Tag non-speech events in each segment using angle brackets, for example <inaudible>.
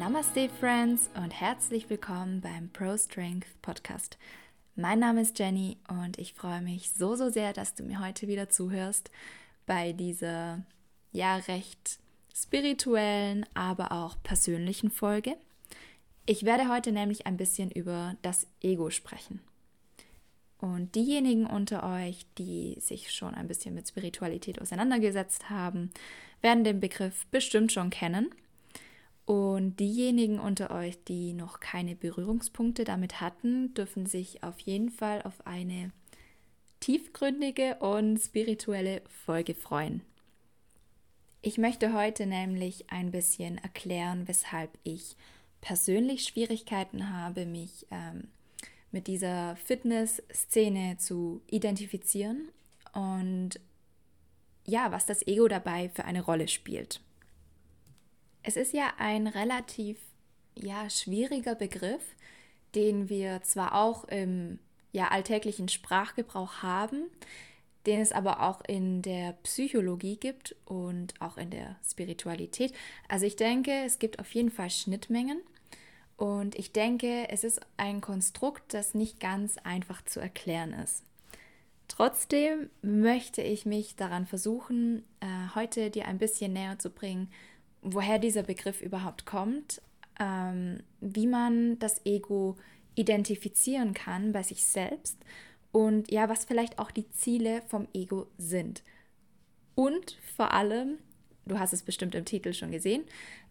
Namaste Friends und herzlich willkommen beim Pro Strength Podcast. Mein Name ist Jenny und ich freue mich so, so sehr, dass du mir heute wieder zuhörst bei dieser ja recht spirituellen, aber auch persönlichen Folge. Ich werde heute nämlich ein bisschen über das Ego sprechen. Und diejenigen unter euch, die sich schon ein bisschen mit Spiritualität auseinandergesetzt haben, werden den Begriff bestimmt schon kennen. Und diejenigen unter euch, die noch keine Berührungspunkte damit hatten, dürfen sich auf jeden Fall auf eine tiefgründige und spirituelle Folge freuen. Ich möchte heute nämlich ein bisschen erklären, weshalb ich persönlich Schwierigkeiten habe, mich ähm, mit dieser Fitness-Szene zu identifizieren und ja, was das Ego dabei für eine Rolle spielt. Es ist ja ein relativ ja, schwieriger Begriff, den wir zwar auch im ja, alltäglichen Sprachgebrauch haben, den es aber auch in der Psychologie gibt und auch in der Spiritualität. Also ich denke, es gibt auf jeden Fall Schnittmengen und ich denke, es ist ein Konstrukt, das nicht ganz einfach zu erklären ist. Trotzdem möchte ich mich daran versuchen, äh, heute dir ein bisschen näher zu bringen, woher dieser Begriff überhaupt kommt, ähm, wie man das Ego identifizieren kann bei sich selbst und ja, was vielleicht auch die Ziele vom Ego sind. Und vor allem, du hast es bestimmt im Titel schon gesehen,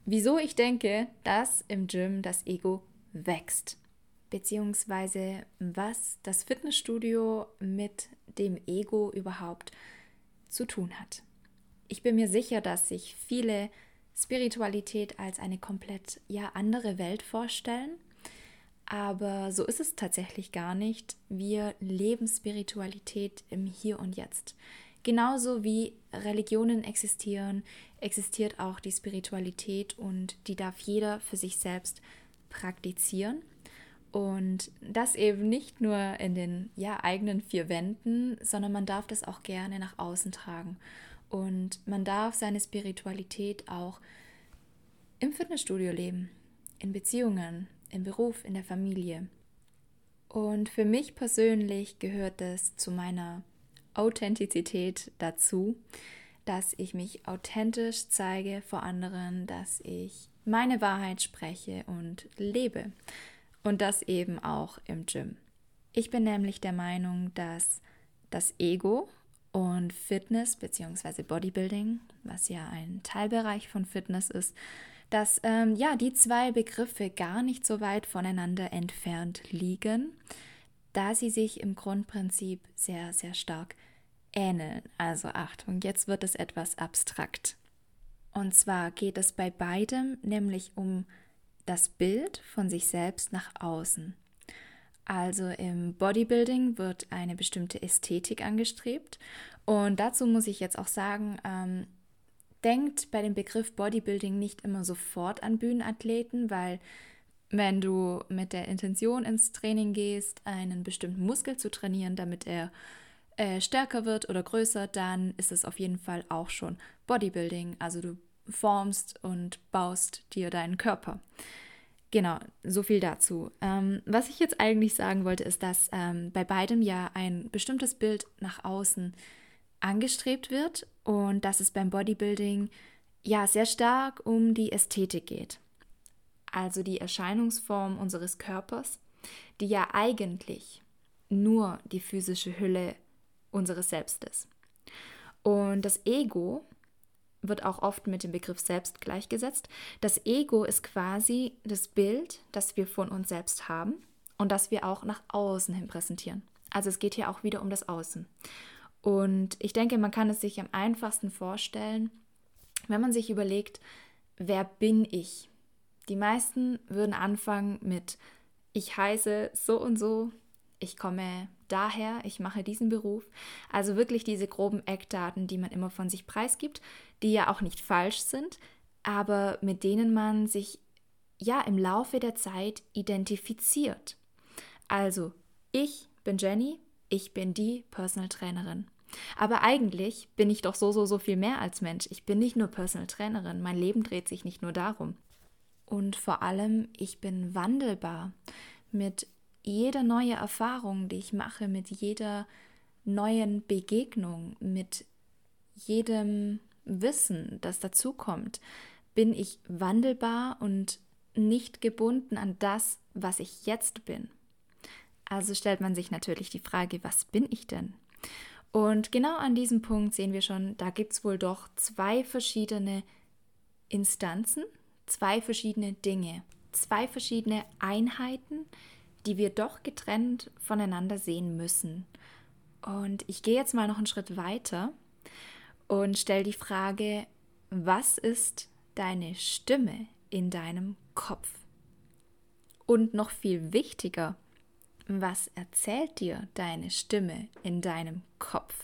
wieso ich denke, dass im Gym das Ego wächst, beziehungsweise was das Fitnessstudio mit dem Ego überhaupt zu tun hat. Ich bin mir sicher, dass sich viele Spiritualität als eine komplett ja andere Welt vorstellen, aber so ist es tatsächlich gar nicht. Wir leben Spiritualität im Hier und Jetzt. Genauso wie Religionen existieren, existiert auch die Spiritualität und die darf jeder für sich selbst praktizieren. Und das eben nicht nur in den ja, eigenen vier Wänden, sondern man darf das auch gerne nach außen tragen. Und man darf seine Spiritualität auch im Fitnessstudio leben, in Beziehungen, im Beruf, in der Familie. Und für mich persönlich gehört es zu meiner Authentizität dazu, dass ich mich authentisch zeige vor anderen, dass ich meine Wahrheit spreche und lebe. Und das eben auch im Gym. Ich bin nämlich der Meinung, dass das Ego und Fitness bzw. Bodybuilding, was ja ein Teilbereich von Fitness ist, dass ähm, ja die zwei Begriffe gar nicht so weit voneinander entfernt liegen, da sie sich im Grundprinzip sehr, sehr stark ähneln. Also Achtung, jetzt wird es etwas abstrakt. Und zwar geht es bei beidem nämlich um das Bild von sich selbst nach außen. Also im Bodybuilding wird eine bestimmte Ästhetik angestrebt. Und dazu muss ich jetzt auch sagen, ähm, denkt bei dem Begriff Bodybuilding nicht immer sofort an Bühnenathleten, weil wenn du mit der Intention ins Training gehst, einen bestimmten Muskel zu trainieren, damit er äh, stärker wird oder größer, dann ist es auf jeden Fall auch schon Bodybuilding. Also du formst und baust dir deinen Körper. Genau, so viel dazu. Ähm, was ich jetzt eigentlich sagen wollte, ist, dass ähm, bei beidem ja ein bestimmtes Bild nach außen angestrebt wird und dass es beim Bodybuilding ja sehr stark um die Ästhetik geht. Also die Erscheinungsform unseres Körpers, die ja eigentlich nur die physische Hülle unseres Selbstes. Und das Ego wird auch oft mit dem Begriff Selbst gleichgesetzt. Das Ego ist quasi das Bild, das wir von uns selbst haben und das wir auch nach außen hin präsentieren. Also es geht hier auch wieder um das Außen. Und ich denke, man kann es sich am einfachsten vorstellen, wenn man sich überlegt, wer bin ich? Die meisten würden anfangen mit, ich heiße so und so, ich komme daher, ich mache diesen Beruf. Also wirklich diese groben Eckdaten, die man immer von sich preisgibt, die ja auch nicht falsch sind, aber mit denen man sich ja im Laufe der Zeit identifiziert. Also, ich bin Jenny, ich bin die Personal Trainerin. Aber eigentlich bin ich doch so, so, so viel mehr als Mensch. Ich bin nicht nur Personal Trainerin. Mein Leben dreht sich nicht nur darum. und vor allem, ich bin wandelbar. Mit jeder neuen Erfahrung, die ich mache, mit jeder neuen Begegnung, mit jedem Wissen, das dazukommt, bin ich wandelbar und nicht gebunden an das, was ich jetzt bin. Also stellt man sich natürlich die Frage, was bin ich denn? Und genau an diesem Punkt sehen wir schon, da gibt es wohl doch zwei verschiedene Instanzen, zwei verschiedene Dinge, zwei verschiedene Einheiten, die wir doch getrennt voneinander sehen müssen. Und ich gehe jetzt mal noch einen Schritt weiter und stelle die Frage, was ist deine Stimme in deinem Kopf? Und noch viel wichtiger, was erzählt dir deine Stimme in deinem Kopf?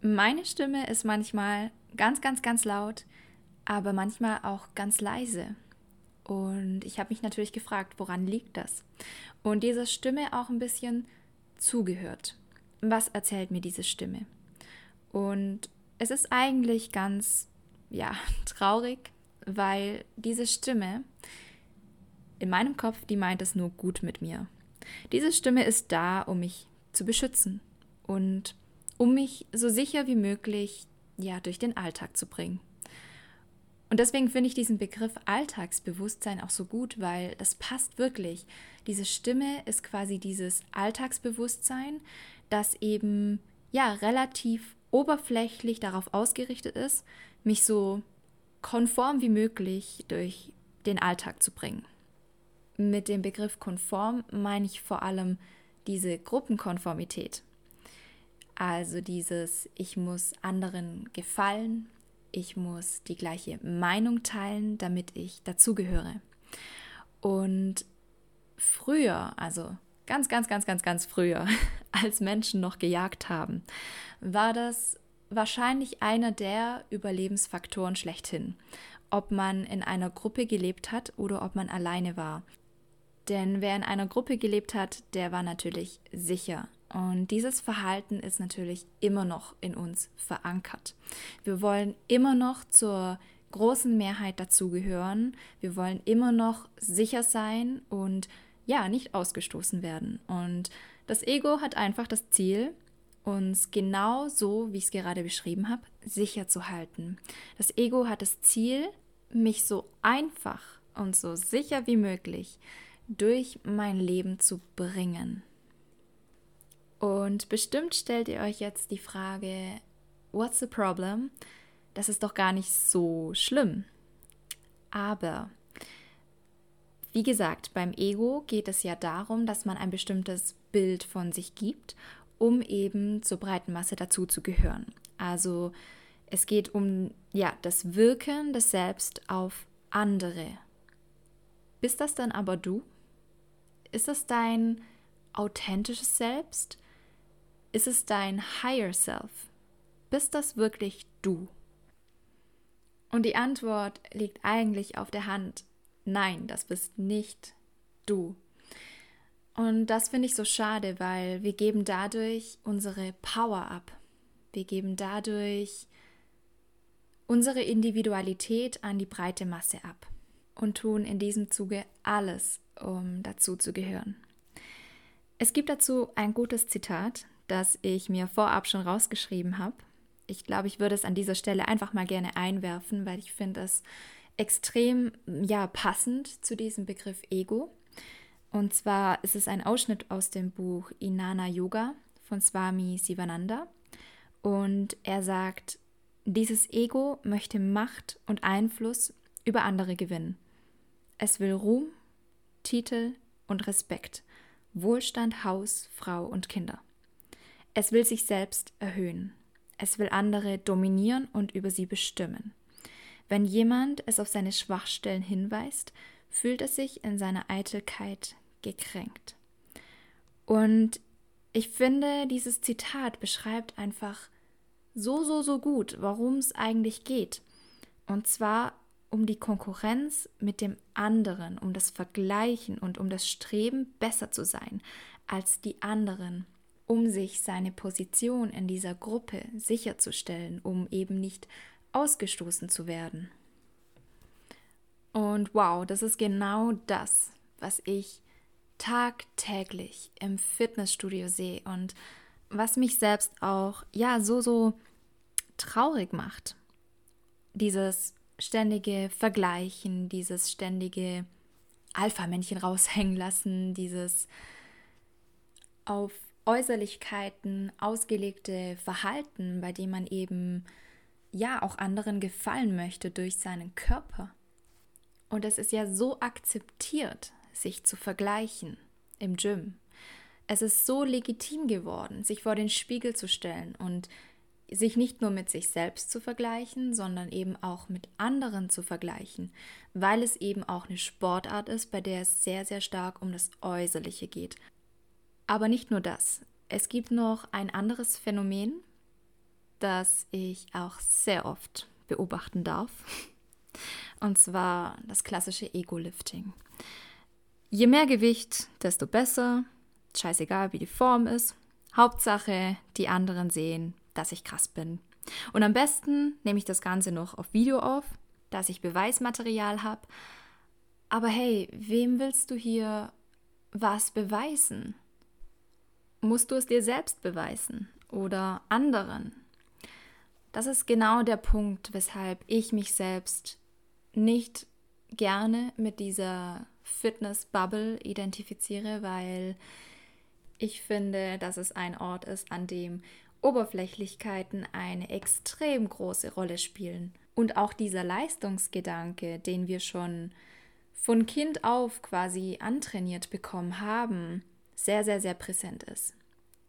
Meine Stimme ist manchmal ganz, ganz, ganz laut, aber manchmal auch ganz leise. Und ich habe mich natürlich gefragt, woran liegt das? Und dieser Stimme auch ein bisschen zugehört. Was erzählt mir diese Stimme? Und es ist eigentlich ganz, ja, <laughs> traurig, weil diese Stimme in meinem Kopf, die meint es nur gut mit mir. Diese Stimme ist da, um mich zu beschützen und um mich so sicher wie möglich ja durch den Alltag zu bringen. Und deswegen finde ich diesen Begriff Alltagsbewusstsein auch so gut, weil das passt wirklich. Diese Stimme ist quasi dieses Alltagsbewusstsein, das eben ja relativ oberflächlich darauf ausgerichtet ist, mich so konform wie möglich durch den Alltag zu bringen. Mit dem Begriff konform meine ich vor allem diese Gruppenkonformität. Also dieses, ich muss anderen gefallen, ich muss die gleiche Meinung teilen, damit ich dazugehöre. Und früher, also ganz, ganz, ganz, ganz, ganz früher, <laughs> als Menschen noch gejagt haben, war das wahrscheinlich einer der Überlebensfaktoren schlechthin, ob man in einer Gruppe gelebt hat oder ob man alleine war. Denn wer in einer Gruppe gelebt hat, der war natürlich sicher. Und dieses Verhalten ist natürlich immer noch in uns verankert. Wir wollen immer noch zur großen Mehrheit dazugehören. Wir wollen immer noch sicher sein und ja, nicht ausgestoßen werden. Und das Ego hat einfach das Ziel, uns genau so, wie ich es gerade beschrieben habe, sicher zu halten. Das Ego hat das Ziel, mich so einfach und so sicher wie möglich durch mein Leben zu bringen. Und bestimmt stellt ihr euch jetzt die Frage, what's the problem? Das ist doch gar nicht so schlimm. Aber, wie gesagt, beim Ego geht es ja darum, dass man ein bestimmtes Bild von sich gibt, um eben zur breiten Masse dazu zu gehören. Also es geht um ja, das Wirken des Selbst auf andere. Bist das dann aber du? Ist das dein authentisches Selbst? Ist es dein Higher Self? Bist das wirklich du? Und die Antwort liegt eigentlich auf der Hand. Nein, das bist nicht du. Und das finde ich so schade, weil wir geben dadurch unsere Power ab. Wir geben dadurch unsere Individualität an die breite Masse ab und tun in diesem Zuge alles, um dazu zu gehören. Es gibt dazu ein gutes Zitat, das ich mir vorab schon rausgeschrieben habe. Ich glaube, ich würde es an dieser Stelle einfach mal gerne einwerfen, weil ich finde es extrem ja passend zu diesem Begriff Ego. Und zwar ist es ein Ausschnitt aus dem Buch Inana Yoga von Swami Sivananda. Und er sagt, dieses Ego möchte Macht und Einfluss über andere gewinnen. Es will Ruhm, Titel und Respekt, Wohlstand, Haus, Frau und Kinder. Es will sich selbst erhöhen. Es will andere dominieren und über sie bestimmen. Wenn jemand es auf seine Schwachstellen hinweist, fühlt er sich in seiner Eitelkeit gekränkt. Und ich finde, dieses Zitat beschreibt einfach so, so, so gut, warum es eigentlich geht. Und zwar um die Konkurrenz mit dem anderen, um das Vergleichen und um das Streben, besser zu sein als die anderen, um sich seine Position in dieser Gruppe sicherzustellen, um eben nicht ausgestoßen zu werden. Und wow, das ist genau das, was ich tagtäglich im Fitnessstudio sehe und was mich selbst auch ja so so traurig macht. Dieses ständige Vergleichen, dieses ständige Alpha-Männchen raushängen lassen, dieses auf Äußerlichkeiten ausgelegte Verhalten, bei dem man eben ja auch anderen gefallen möchte durch seinen Körper. Und es ist ja so akzeptiert, sich zu vergleichen im Gym. Es ist so legitim geworden, sich vor den Spiegel zu stellen und sich nicht nur mit sich selbst zu vergleichen, sondern eben auch mit anderen zu vergleichen, weil es eben auch eine Sportart ist, bei der es sehr, sehr stark um das Äußerliche geht. Aber nicht nur das. Es gibt noch ein anderes Phänomen, das ich auch sehr oft beobachten darf. <laughs> Und zwar das klassische Ego-Lifting. Je mehr Gewicht, desto besser. Scheißegal, wie die Form ist. Hauptsache, die anderen sehen, dass ich krass bin. Und am besten nehme ich das Ganze noch auf Video auf, dass ich Beweismaterial habe. Aber hey, wem willst du hier was beweisen? Musst du es dir selbst beweisen oder anderen? Das ist genau der Punkt, weshalb ich mich selbst nicht gerne mit dieser Fitness-Bubble identifiziere, weil ich finde, dass es ein Ort ist, an dem Oberflächlichkeiten eine extrem große Rolle spielen. Und auch dieser Leistungsgedanke, den wir schon von Kind auf quasi antrainiert bekommen haben, sehr, sehr, sehr präsent ist.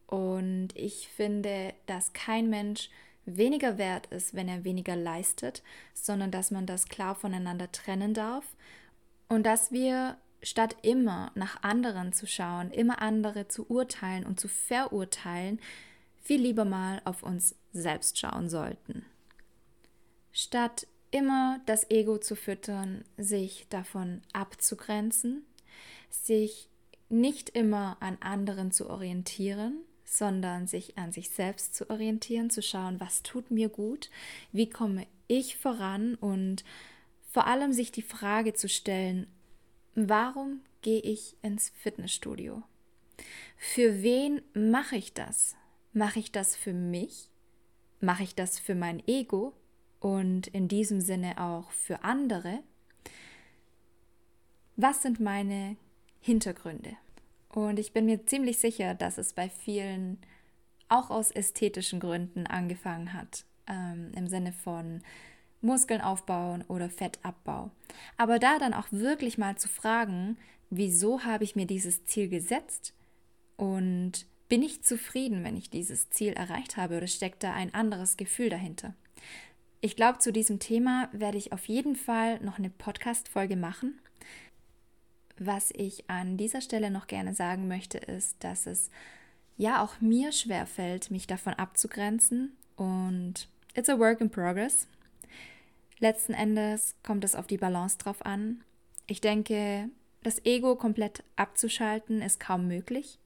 Und ich finde, dass kein Mensch weniger wert ist, wenn er weniger leistet, sondern dass man das klar voneinander trennen darf und dass wir statt immer nach anderen zu schauen, immer andere zu urteilen und zu verurteilen, viel lieber mal auf uns selbst schauen sollten. Statt immer das Ego zu füttern, sich davon abzugrenzen, sich nicht immer an anderen zu orientieren, sondern sich an sich selbst zu orientieren, zu schauen, was tut mir gut, wie komme ich voran und vor allem sich die Frage zu stellen, warum gehe ich ins Fitnessstudio? Für wen mache ich das? Mache ich das für mich? Mache ich das für mein Ego und in diesem Sinne auch für andere? Was sind meine Hintergründe? Und ich bin mir ziemlich sicher, dass es bei vielen auch aus ästhetischen Gründen angefangen hat, ähm, im Sinne von Muskeln aufbauen oder Fettabbau. Aber da dann auch wirklich mal zu fragen, wieso habe ich mir dieses Ziel gesetzt und bin ich zufrieden, wenn ich dieses Ziel erreicht habe oder steckt da ein anderes Gefühl dahinter? Ich glaube, zu diesem Thema werde ich auf jeden Fall noch eine Podcast-Folge machen. Was ich an dieser Stelle noch gerne sagen möchte, ist, dass es ja auch mir schwerfällt, mich davon abzugrenzen und it's a work in progress. Letzten Endes kommt es auf die Balance drauf an. Ich denke, das Ego komplett abzuschalten ist kaum möglich.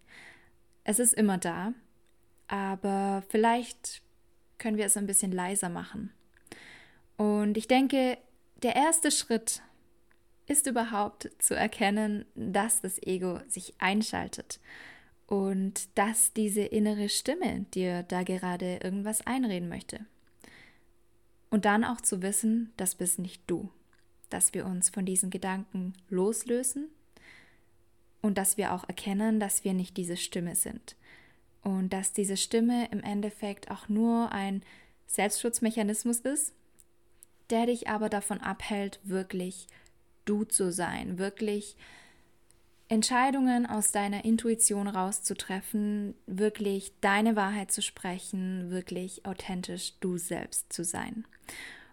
Es ist immer da, aber vielleicht können wir es ein bisschen leiser machen. Und ich denke, der erste Schritt ist überhaupt zu erkennen, dass das Ego sich einschaltet und dass diese innere Stimme dir da gerade irgendwas einreden möchte. Und dann auch zu wissen, das bist nicht du, dass wir uns von diesen Gedanken loslösen und dass wir auch erkennen, dass wir nicht diese Stimme sind. Und dass diese Stimme im Endeffekt auch nur ein Selbstschutzmechanismus ist, der dich aber davon abhält, wirklich du zu sein, wirklich Entscheidungen aus deiner Intuition rauszutreffen, wirklich deine Wahrheit zu sprechen, wirklich authentisch du selbst zu sein.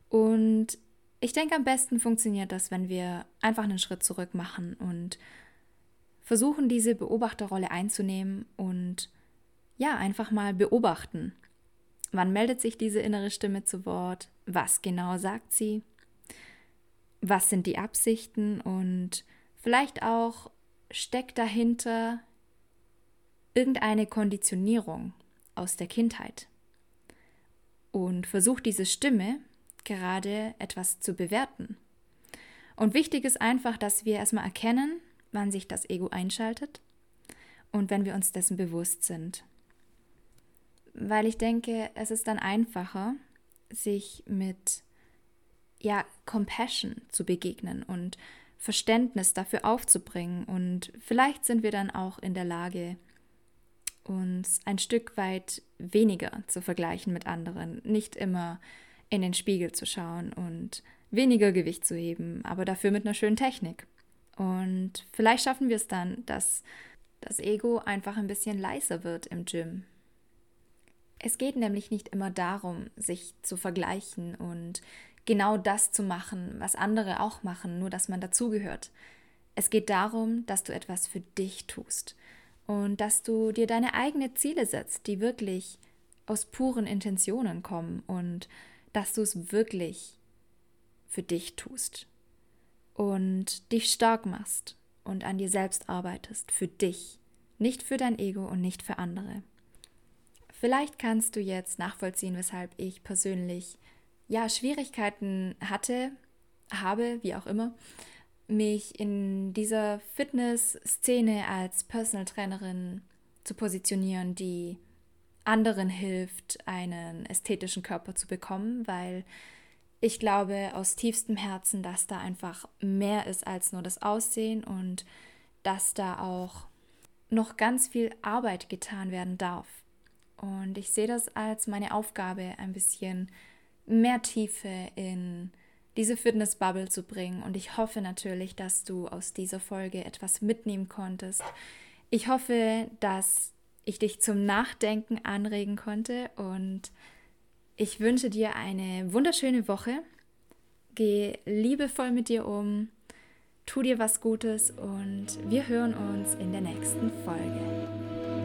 Und ich denke, am besten funktioniert das, wenn wir einfach einen Schritt zurück machen und versuchen, diese Beobachterrolle einzunehmen und ja, einfach mal beobachten. Wann meldet sich diese innere Stimme zu Wort? Was genau sagt sie? Was sind die Absichten? Und vielleicht auch steckt dahinter irgendeine Konditionierung aus der Kindheit. Und versucht diese Stimme gerade etwas zu bewerten. Und wichtig ist einfach, dass wir erstmal erkennen, wann sich das Ego einschaltet und wenn wir uns dessen bewusst sind. Weil ich denke, es ist dann einfacher, sich mit ja, Compassion zu begegnen und Verständnis dafür aufzubringen. Und vielleicht sind wir dann auch in der Lage, uns ein Stück weit weniger zu vergleichen mit anderen, nicht immer in den Spiegel zu schauen und weniger Gewicht zu heben, aber dafür mit einer schönen Technik. Und vielleicht schaffen wir es dann, dass das Ego einfach ein bisschen leiser wird im Gym. Es geht nämlich nicht immer darum, sich zu vergleichen und genau das zu machen, was andere auch machen, nur dass man dazugehört. Es geht darum, dass du etwas für dich tust und dass du dir deine eigenen Ziele setzt, die wirklich aus puren Intentionen kommen und dass du es wirklich für dich tust und dich stark machst und an dir selbst arbeitest, für dich, nicht für dein Ego und nicht für andere. Vielleicht kannst du jetzt nachvollziehen, weshalb ich persönlich ja Schwierigkeiten hatte, habe, wie auch immer, mich in dieser Fitness-Szene als Personal Trainerin zu positionieren, die anderen hilft, einen ästhetischen Körper zu bekommen, weil ich glaube aus tiefstem Herzen, dass da einfach mehr ist als nur das Aussehen und dass da auch noch ganz viel Arbeit getan werden darf. Und ich sehe das als meine Aufgabe, ein bisschen mehr Tiefe in diese Fitnessbubble zu bringen. Und ich hoffe natürlich, dass du aus dieser Folge etwas mitnehmen konntest. Ich hoffe, dass ich dich zum Nachdenken anregen konnte und ich wünsche dir eine wunderschöne Woche. Geh liebevoll mit dir um, tu dir was Gutes und wir hören uns in der nächsten Folge.